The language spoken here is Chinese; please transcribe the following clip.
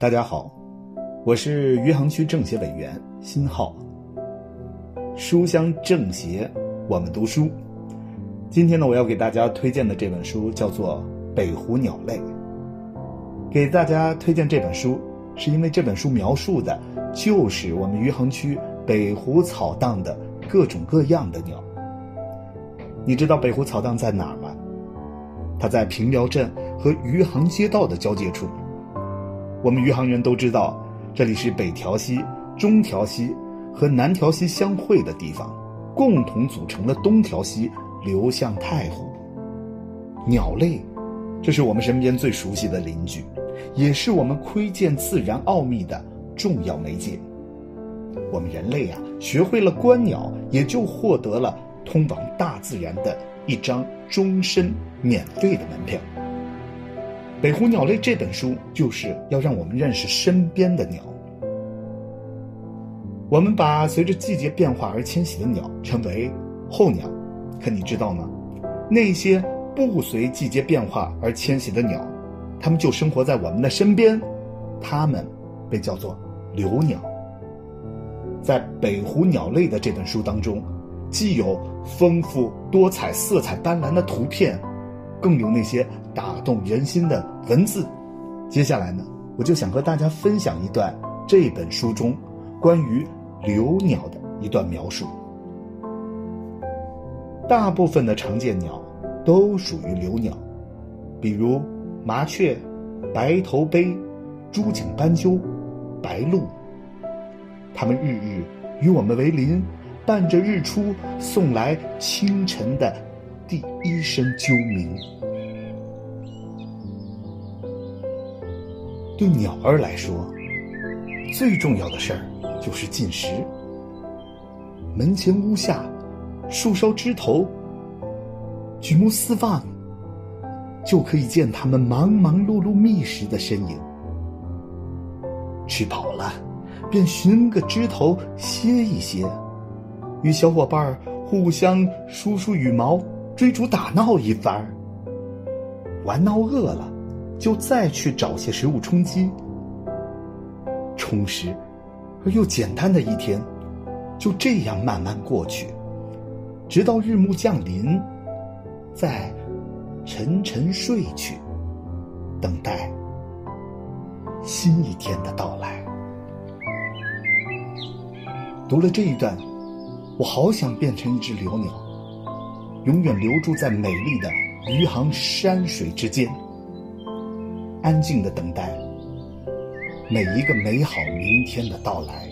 大家好，我是余杭区政协委员辛浩。书香政协，我们读书。今天呢，我要给大家推荐的这本书叫做《北湖鸟类》。给大家推荐这本书，是因为这本书描述的就是我们余杭区北湖草荡的各种各样的鸟。你知道北湖草荡在哪儿吗？它在平辽镇和余杭街道的交界处。我们余杭人都知道，这里是北条溪、中条溪和南条溪相会的地方，共同组成了东条溪流向太湖。鸟类，这是我们身边最熟悉的邻居，也是我们窥见自然奥秘的重要媒介。我们人类啊，学会了观鸟，也就获得了通往大自然的一张终身免费的门票。《北湖鸟类》这本书就是要让我们认识身边的鸟。我们把随着季节变化而迁徙的鸟称为候鸟，可你知道吗？那些不随季节变化而迁徙的鸟，它们就生活在我们的身边，它们被叫做留鸟。在《北湖鸟类》的这本书当中，既有丰富多彩、色彩斑斓的图片。更有那些打动人心的文字。接下来呢，我就想和大家分享一段这本书中关于留鸟的一段描述。大部分的常见鸟都属于留鸟，比如麻雀、白头鹎、朱颈斑鸠、白鹭。它们日日与我们为邻，伴着日出送来清晨的。第一声啾鸣，对鸟儿来说，最重要的事儿就是进食。门前屋下，树梢枝头，举目四望，就可以见它们忙忙碌碌觅食的身影。吃饱了，便寻个枝头歇一歇，与小伙伴互相梳梳羽毛。追逐打闹一番玩闹饿了，就再去找些食物充饥。充实而又简单的一天，就这样慢慢过去，直到日暮降临，再沉沉睡去，等待新一天的到来。读了这一段，我好想变成一只留鸟。永远留住在美丽的余杭山水之间。安静的等待每一个美好明天的到来。